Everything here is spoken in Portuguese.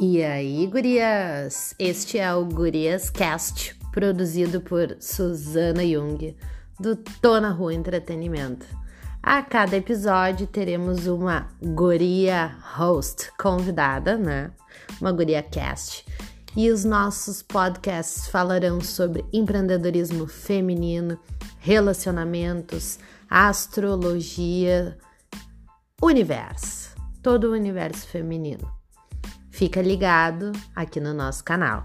E aí, gurias? Este é o Gurias Cast, produzido por Susana Jung, do Tona Rua Entretenimento. A cada episódio teremos uma guria host convidada, né? Uma guria cast. E os nossos podcasts falarão sobre empreendedorismo feminino, relacionamentos, astrologia, universo, todo o universo feminino. Fica ligado aqui no nosso canal.